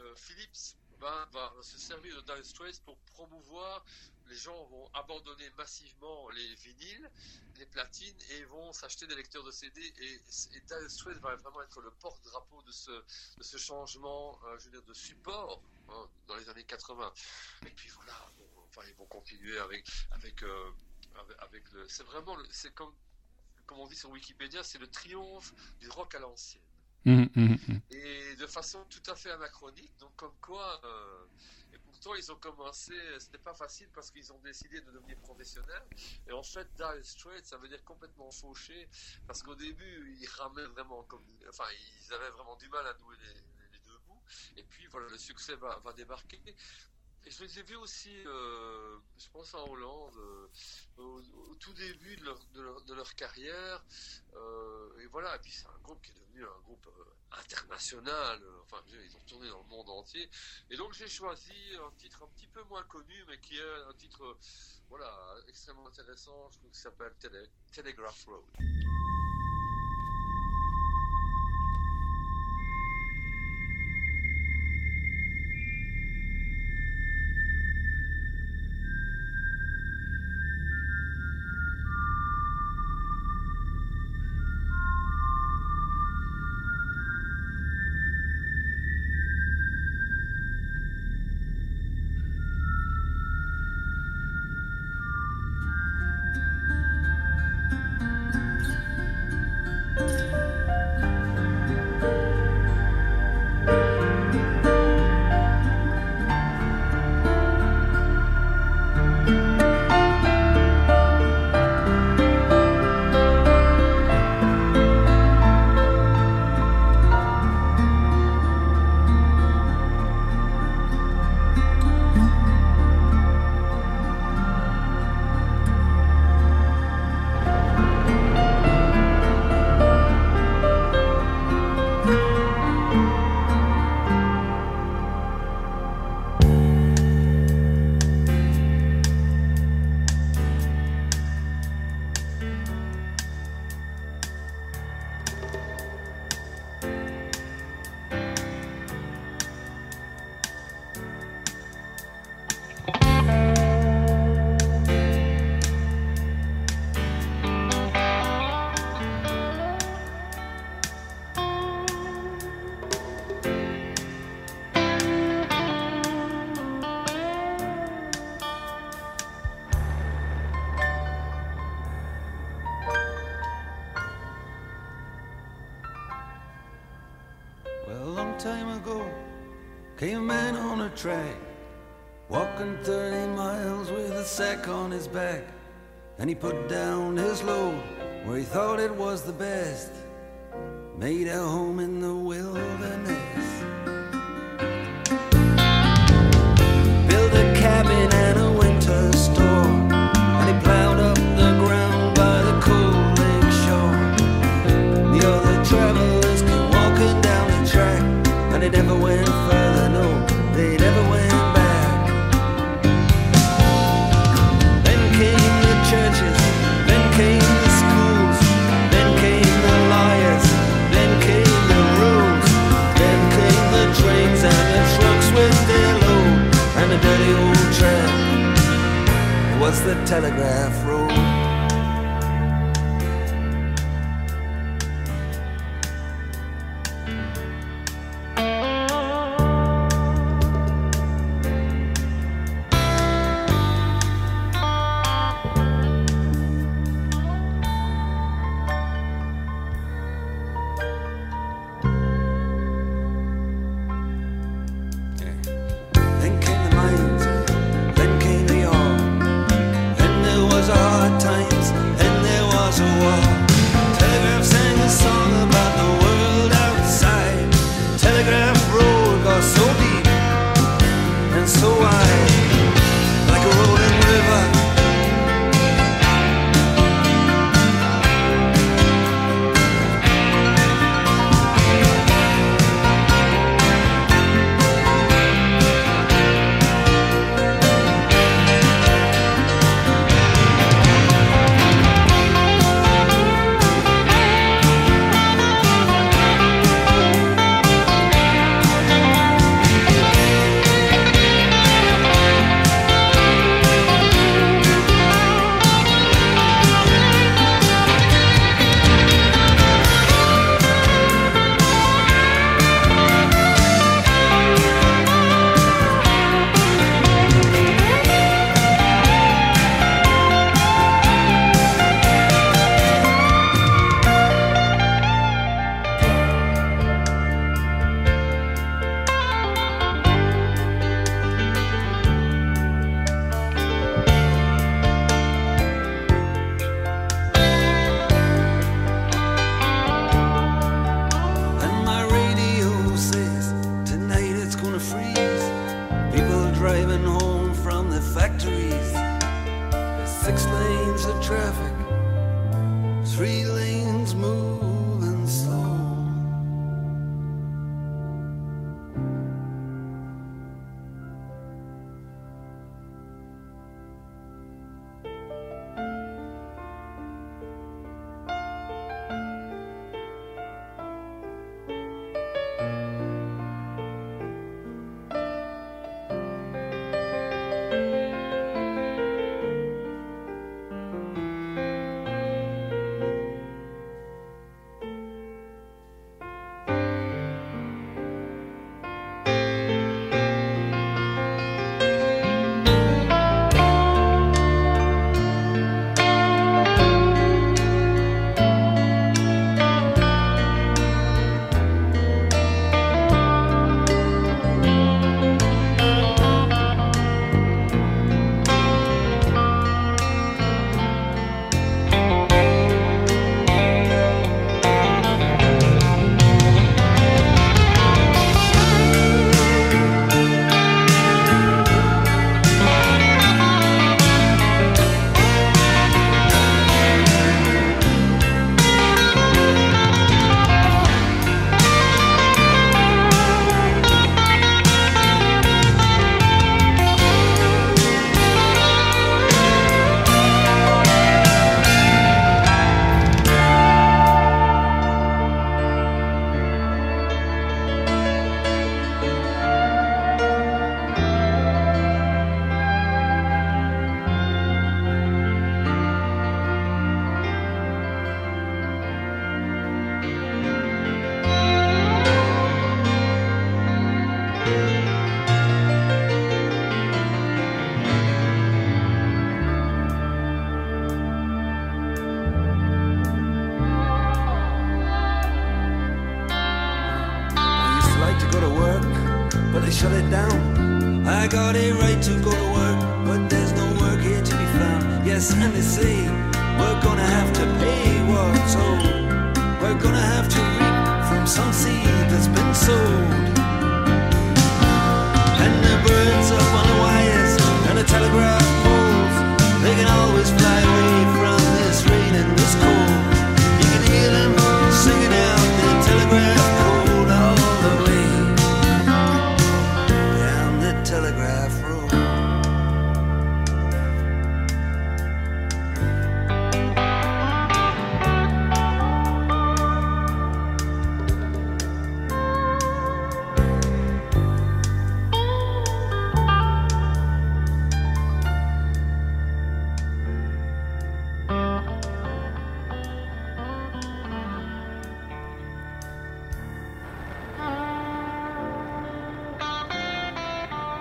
euh, Philips va, se servir de Dire Straits pour promouvoir. Les gens vont abandonner massivement les vinyles, les platines et vont s'acheter des lecteurs de CD. Et, Dire Straits va vraiment être le porte-drapeau de ce, de ce changement, euh, je veux dire, de support hein, dans les années 80. Et puis voilà, enfin, ils vont continuer avec, avec, euh, avec, le. C'est vraiment, c'est comme, comme on dit sur Wikipédia, c'est le triomphe du rock à l'ancienne. Mmh, mmh, mmh. Et de façon tout à fait anachronique, donc comme quoi, euh, et pourtant ils ont commencé, c'était pas facile parce qu'ils ont décidé de devenir professionnels. Et en fait, Dire Straits, ça veut dire complètement fauché, parce qu'au début, ils ramaient vraiment comme, enfin, ils avaient vraiment du mal à nouer les, deux bouts. Et puis voilà, le succès va débarquer. Et je les ai vus aussi, euh, je pense en Hollande, euh, au, tout début de leur, de leur, de leur carrière. Euh, et voilà, et puis c'est un groupe qui est devenu un groupe international. Enfin, ils ont tourné dans le monde entier. Et donc j'ai choisi un titre un petit peu moins connu, mais qui est un titre, voilà, extrêmement intéressant. Je trouve qu'il s'appelle Telegraph Road. track. Walking 30 miles with a sack on his back. And he put down his load where he thought it was the best. Made a home in the wilderness. was the telegraph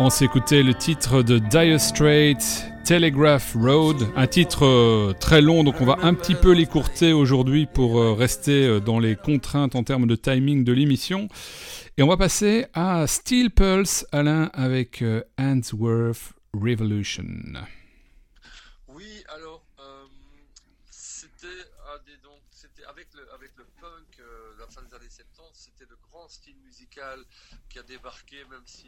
On s'écoutait le titre de Dire Straits, Telegraph Road, un titre euh, très long, donc on va un petit peu l'écourter aujourd'hui pour euh, rester euh, dans les contraintes en termes de timing de l'émission. Et on va passer à Steel Pulse, Alain, avec Handsworth Revolution. Oui, alors euh, c'était avec le punk la fin des années 70, c'était le grand style musical qui a débarqué, même si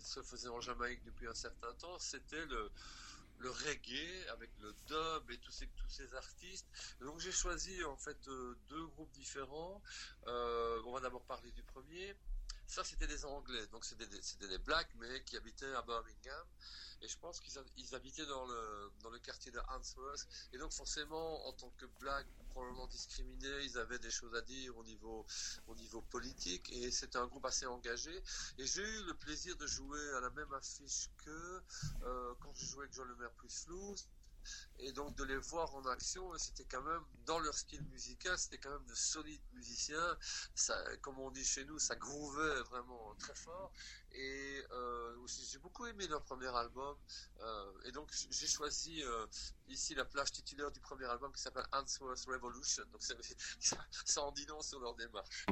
il se faisait en Jamaïque depuis un certain temps. C'était le reggae avec le dub et tous ces tous ces artistes. Donc j'ai choisi en fait euh, deux groupes différents. Euh, on va d'abord parler du premier. Ça, c'était des Anglais, donc c'était des, des Blacks, mais qui habitaient à Birmingham. Et je pense qu'ils ha- ils habitaient dans le, le quartier de Handsworth. Et donc, forcément, en tant que Black, probablement discriminés, ils avaient des choses à dire au niveau, au niveau politique. Et c'était un groupe assez engagé. Et j'ai eu le plaisir de jouer à la même affiche que euh, quand je jouais avec John Lemaire plus Flou. Et donc de les voir en action, c'était quand même, dans leur style musical, c'était quand même de solides musiciens. Ça, comme on dit chez nous, ça groovait vraiment très fort. Et euh, j'ai beaucoup aimé leur premier album. Euh, et donc j'ai choisi euh, ici la plage titulaire du premier album qui s'appelle Answorth Revolution. Donc ça, ça, en dit long sur leur démarche.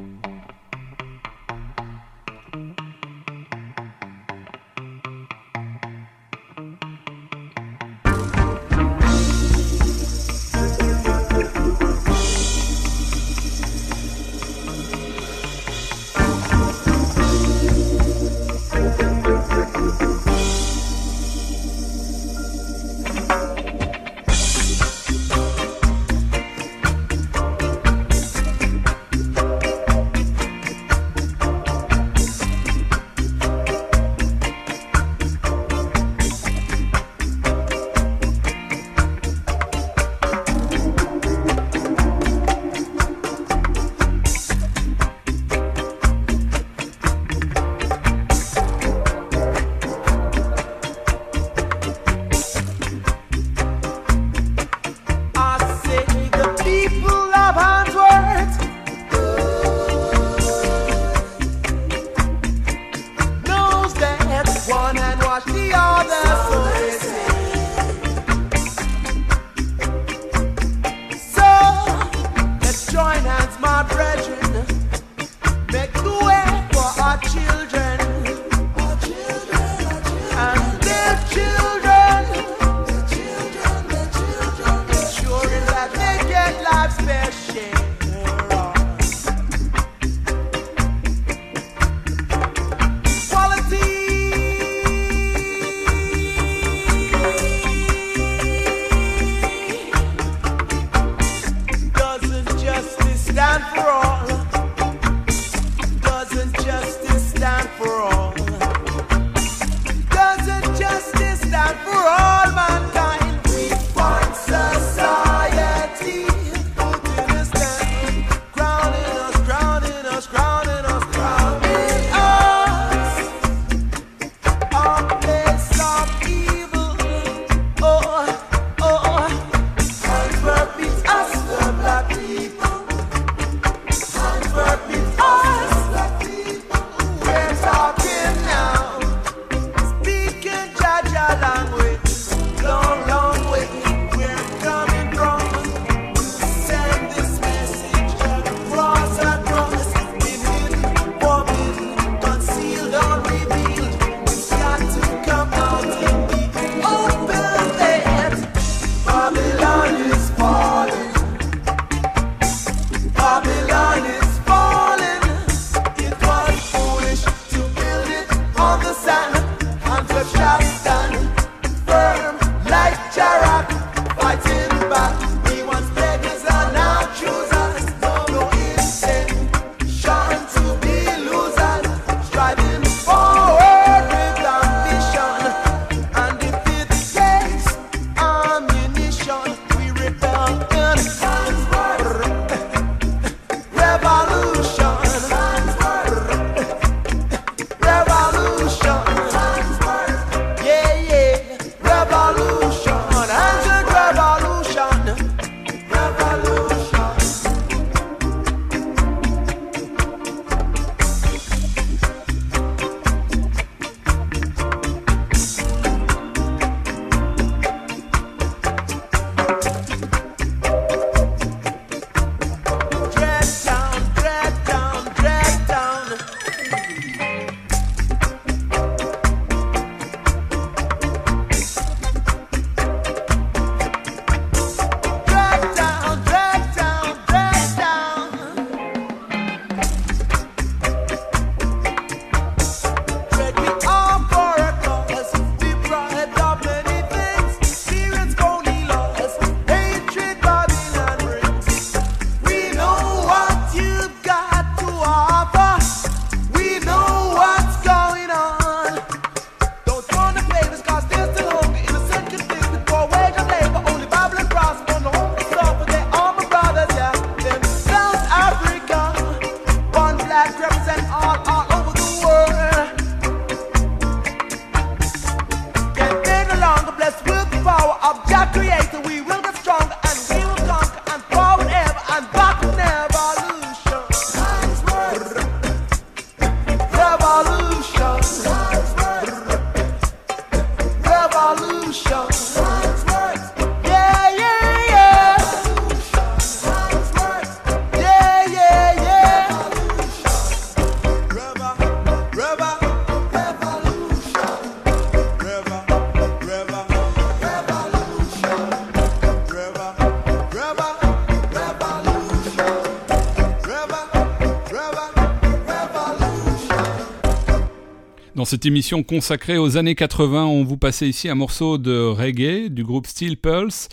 Cette émission consacrée aux années 80, on vous passait ici un morceau de reggae du groupe Steel Pulse,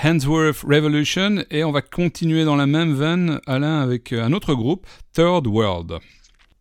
Handsworth Revolution, et on va continuer dans la même veine, Alain, avec un autre groupe, Third World.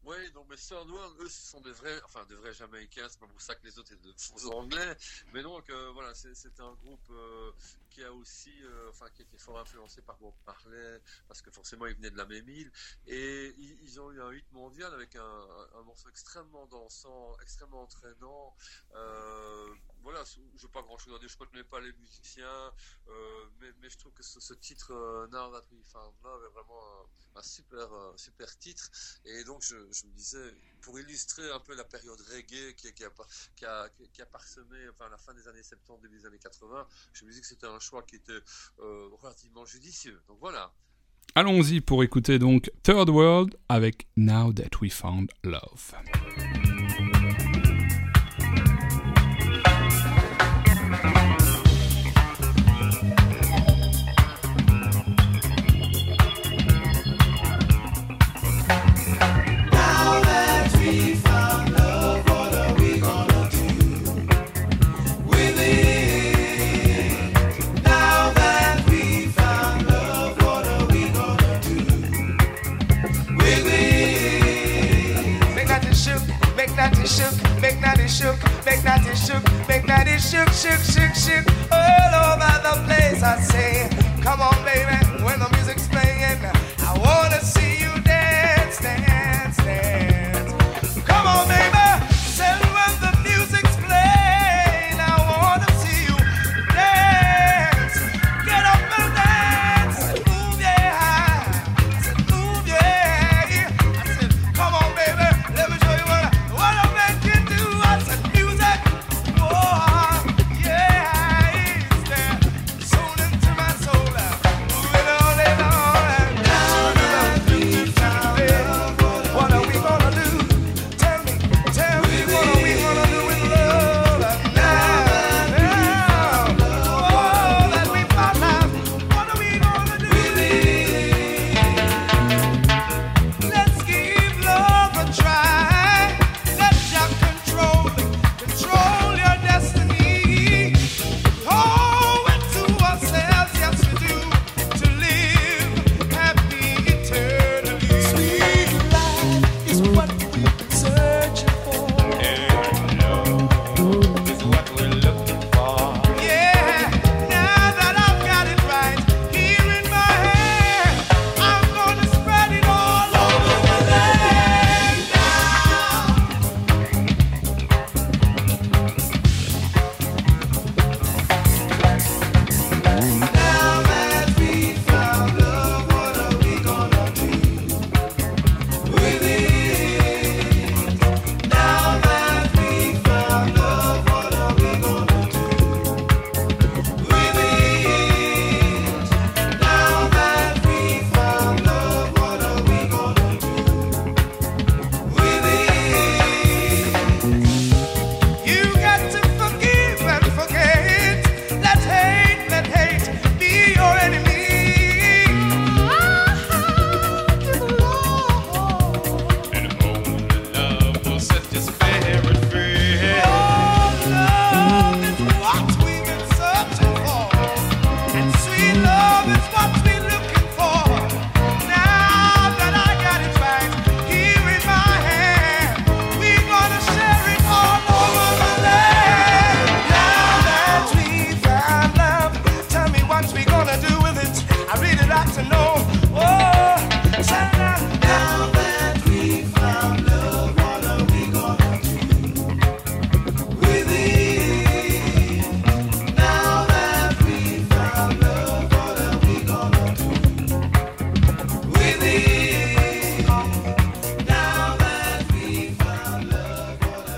Oui, donc mais Third World, eux, ce sont des vrais, enfin des vrais Jamaïcains, c'est pas pour ça que les autres faux Anglais, mais donc euh, voilà, c'est un groupe euh, qui a aussi, euh, enfin qui était fort influencé par Bob Marley, parce que forcément ils venaient de la même île, et ils, ont eu un hit mondial avec un, un morceau extrêmement dansant, extrêmement entraînant. Euh, voilà, je n'ai pas grand chose dire, je ne connais pas les musiciens, euh, mais, je trouve que ce, ce titre euh, Now That We Found Love est vraiment un, super, euh, super titre. Et donc je, me disais, pour illustrer un peu la période reggae qui a parsemé enfin, la fin des années 70, début des années 80, je me disais que c'était un choix qui était euh, relativement judicieux. Donc voilà. Allons-y pour écouter donc Third World avec Now That We Found Love. That it shook, make that it shook, make that it shook, make that it shook, shook, shook, shook, all over the place. I say, come on, baby, when the music's playing, I wanna see you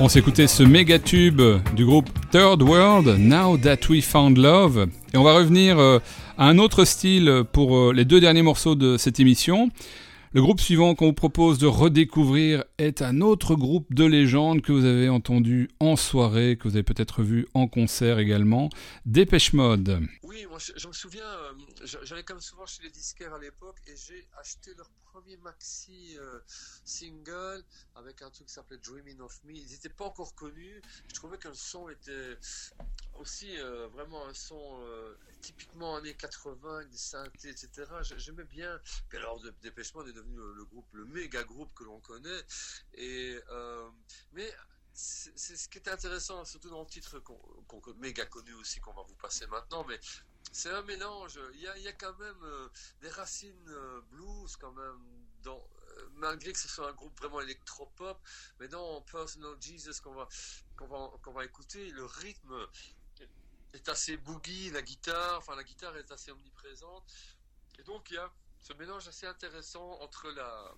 On s'écoutait ce méga tube du groupe Third World, Now That We Found Love. Et on va revenir euh, à un autre style pour euh, les deux derniers morceaux de cette émission. Le groupe suivant qu'on vous propose de redécouvrir est un autre groupe de légende que vous avez entendu en soirée, que vous avez peut-être vu en concert également, Dépêche Mode. Oui, moi je, me souviens, euh, j'allais comme souvent chez les disquaires à l'époque et j'ai acheté leur premier maxi euh, single avec un truc qui s'appelait Dreaming of Me. Ils n'étaient pas encore connus. Je trouvais que le son était aussi euh, vraiment un son euh, typiquement années 80, avec des synthés, etc. J'ai- J'aimais bien. Puis alors, Dé- Dépêche Mode est devenu le, groupe, le méga groupe que l'on connaît. Et mais c'est ce qui est intéressant, surtout dans le titre qu'on- méga connu aussi qu'on va vous passer maintenant, mais c'est un mélange. Il y a, quand même euh, des racines euh, blues quand même euh, malgré que ce soit un groupe vraiment électropop, mais dans Personal Jesus qu'on va qu'on va qu'on va écouter, le rythme est assez boogie, la guitare, enfin la guitare est assez omniprésente, et donc il y a ce mélange assez intéressant entre la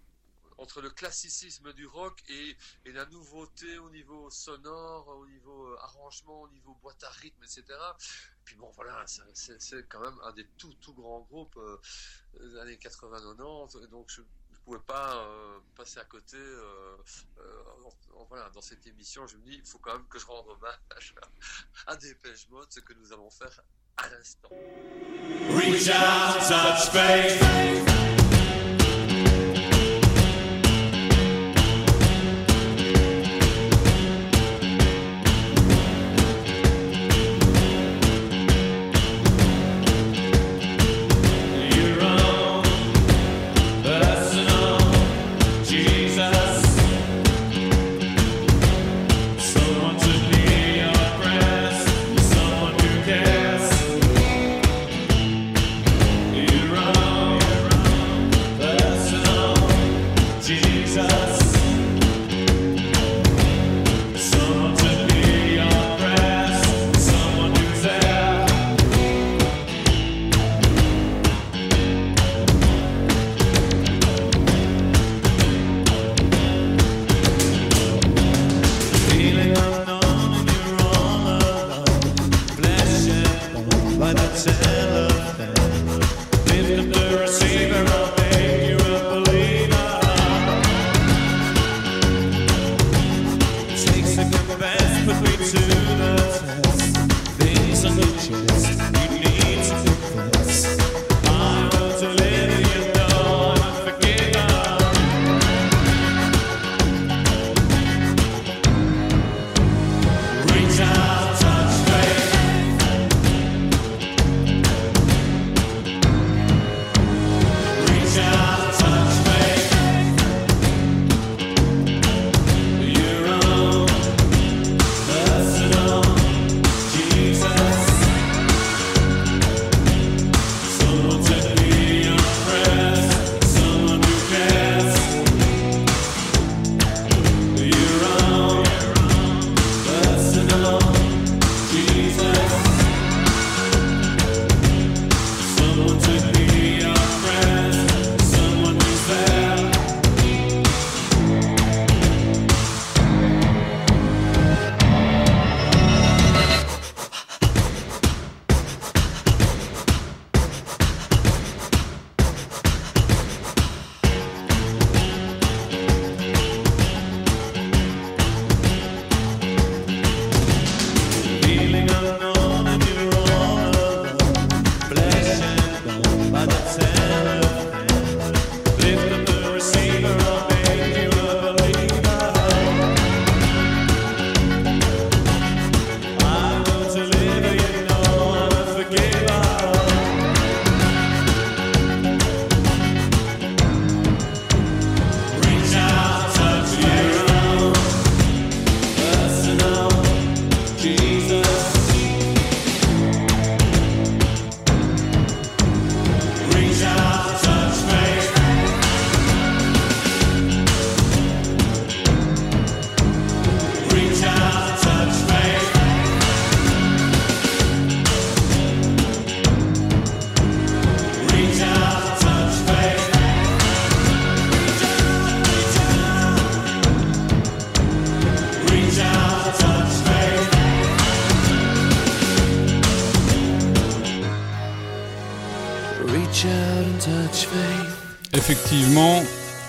entre le classicisme du rock et, la nouveauté au niveau sonore, au niveau euh, arrangement, au niveau boîte à rythme, etc. Puis bon, voilà, c'est- quand même un des tout, tout grands groupes euh, des années 80-90, et donc je ne pouvais pas euh, passer à côté. voilà, dans cette émission, je me dis, il faut quand même que je rende hommage à Dépêche Mode, ce que nous allons faire à l'instant. Reach out, touch.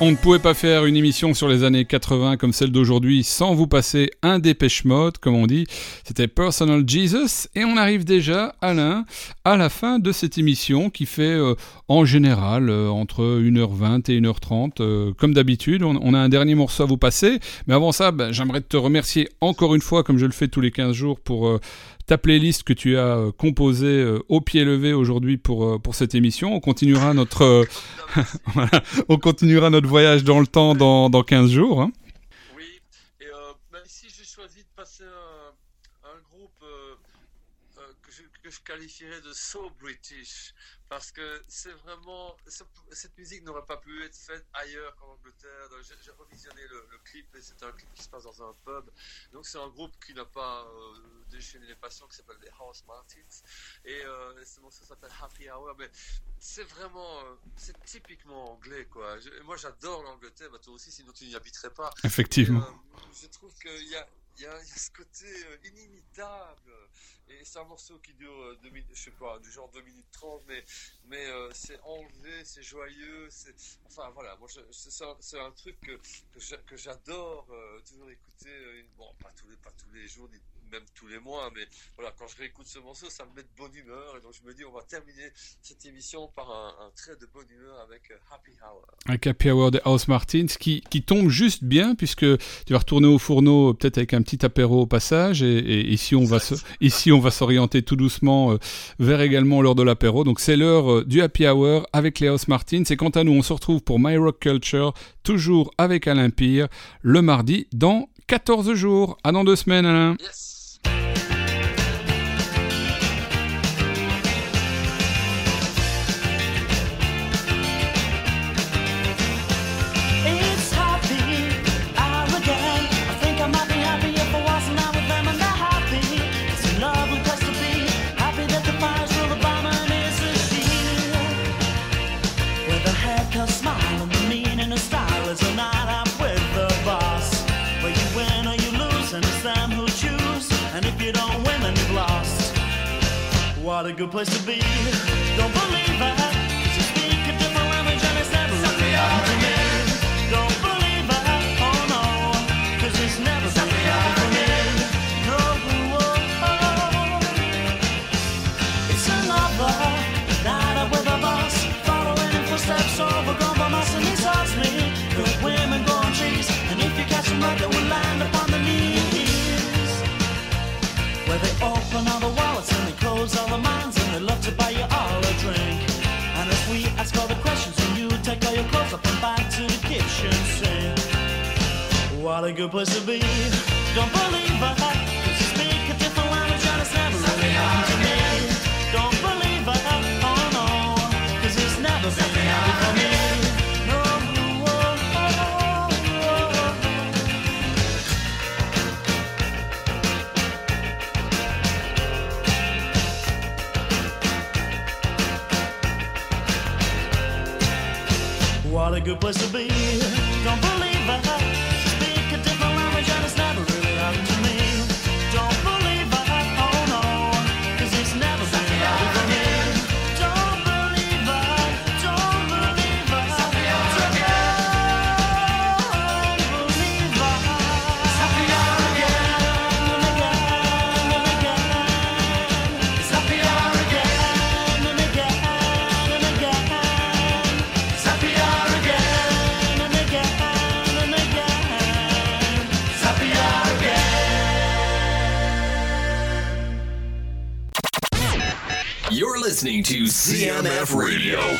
On ne pouvait pas faire une émission sur les années 80 comme celle d'aujourd'hui sans vous passer un dépêche mode, comme on dit. C'était Personal Jesus. Et on arrive déjà, Alain, à la fin de cette émission qui fait euh, en général euh, entre 1h20 et 1h30. Euh, comme d'habitude, on, a un dernier morceau à vous passer. Mais avant ça, ben, j'aimerais te remercier encore une fois, comme je le fais tous les 15 jours, pour ta playlist que tu as euh, composée euh, au pied levé aujourd'hui pour, euh, pour cette émission. On continuera notre, on continuera notre voyage dans le temps dans, dans 15 jours. hein. Oui, et même si j'ai choisi de passer un, un groupe que, je, que je qualifierais de so British, parce que c'est vraiment. ce- Cette musique n'aurait pas pu être faite ailleurs qu'en Angleterre. J'ai revisionné le, le clip, et c'est un clip qui se passe dans un pub. Donc c'est un groupe qui n'a pas euh, déchaîné les passions, qui s'appelle les House Martins. Et euh, ce morceau s'appelle Happy Hour, mais c'est vraiment. euh, c'est typiquement anglais, quoi. Je- moi j'adore l'Angleterre, bah, toi aussi, sinon tu n'y habiterais pas. Effectivement. Euh, je trouve qu'il y a, il y, a, il y a ce côté inimitable. Et c'est un morceau qui dure euh, deux minutes, je sais pas, du genre 2 minutes 30, mais, mais euh, c'est enlevé, c'est joyeux. c'est Enfin voilà, moi c'est un, un truc que, que j'a- que j'adore euh, toujours écouter. Bon, pas tous, les, pas tous les jours, ni même tous les mois, mais voilà, quand je réécoute ce morceau, ça me met de bonne humeur. Et donc je me dis, on va terminer cette émission par un, un trait de bonne humeur avec euh, Happy Hour. Un Happy Hour de House Martins qui, qui tombe juste bien puisque tu vas retourner au fourneau peut-être avec un petit apéro au passage et, et ici on va se, ici on va s'orienter tout doucement euh, vers également l'heure de l'apéro donc c'est l'heure euh, du Happy Hour avec les House Martins et quant à nous on se retrouve pour My Rock Culture toujours avec Alain Pire le mardi dans 14 jours à dans deux semaines Alain Yes! What a good place to be. Don't believe What a good place to be. Don't believe. 'cause speak a different language it's never me. Don't believe. Oh it's never for me. No. What a good place to be. Listening to CMF Radio. Live from London.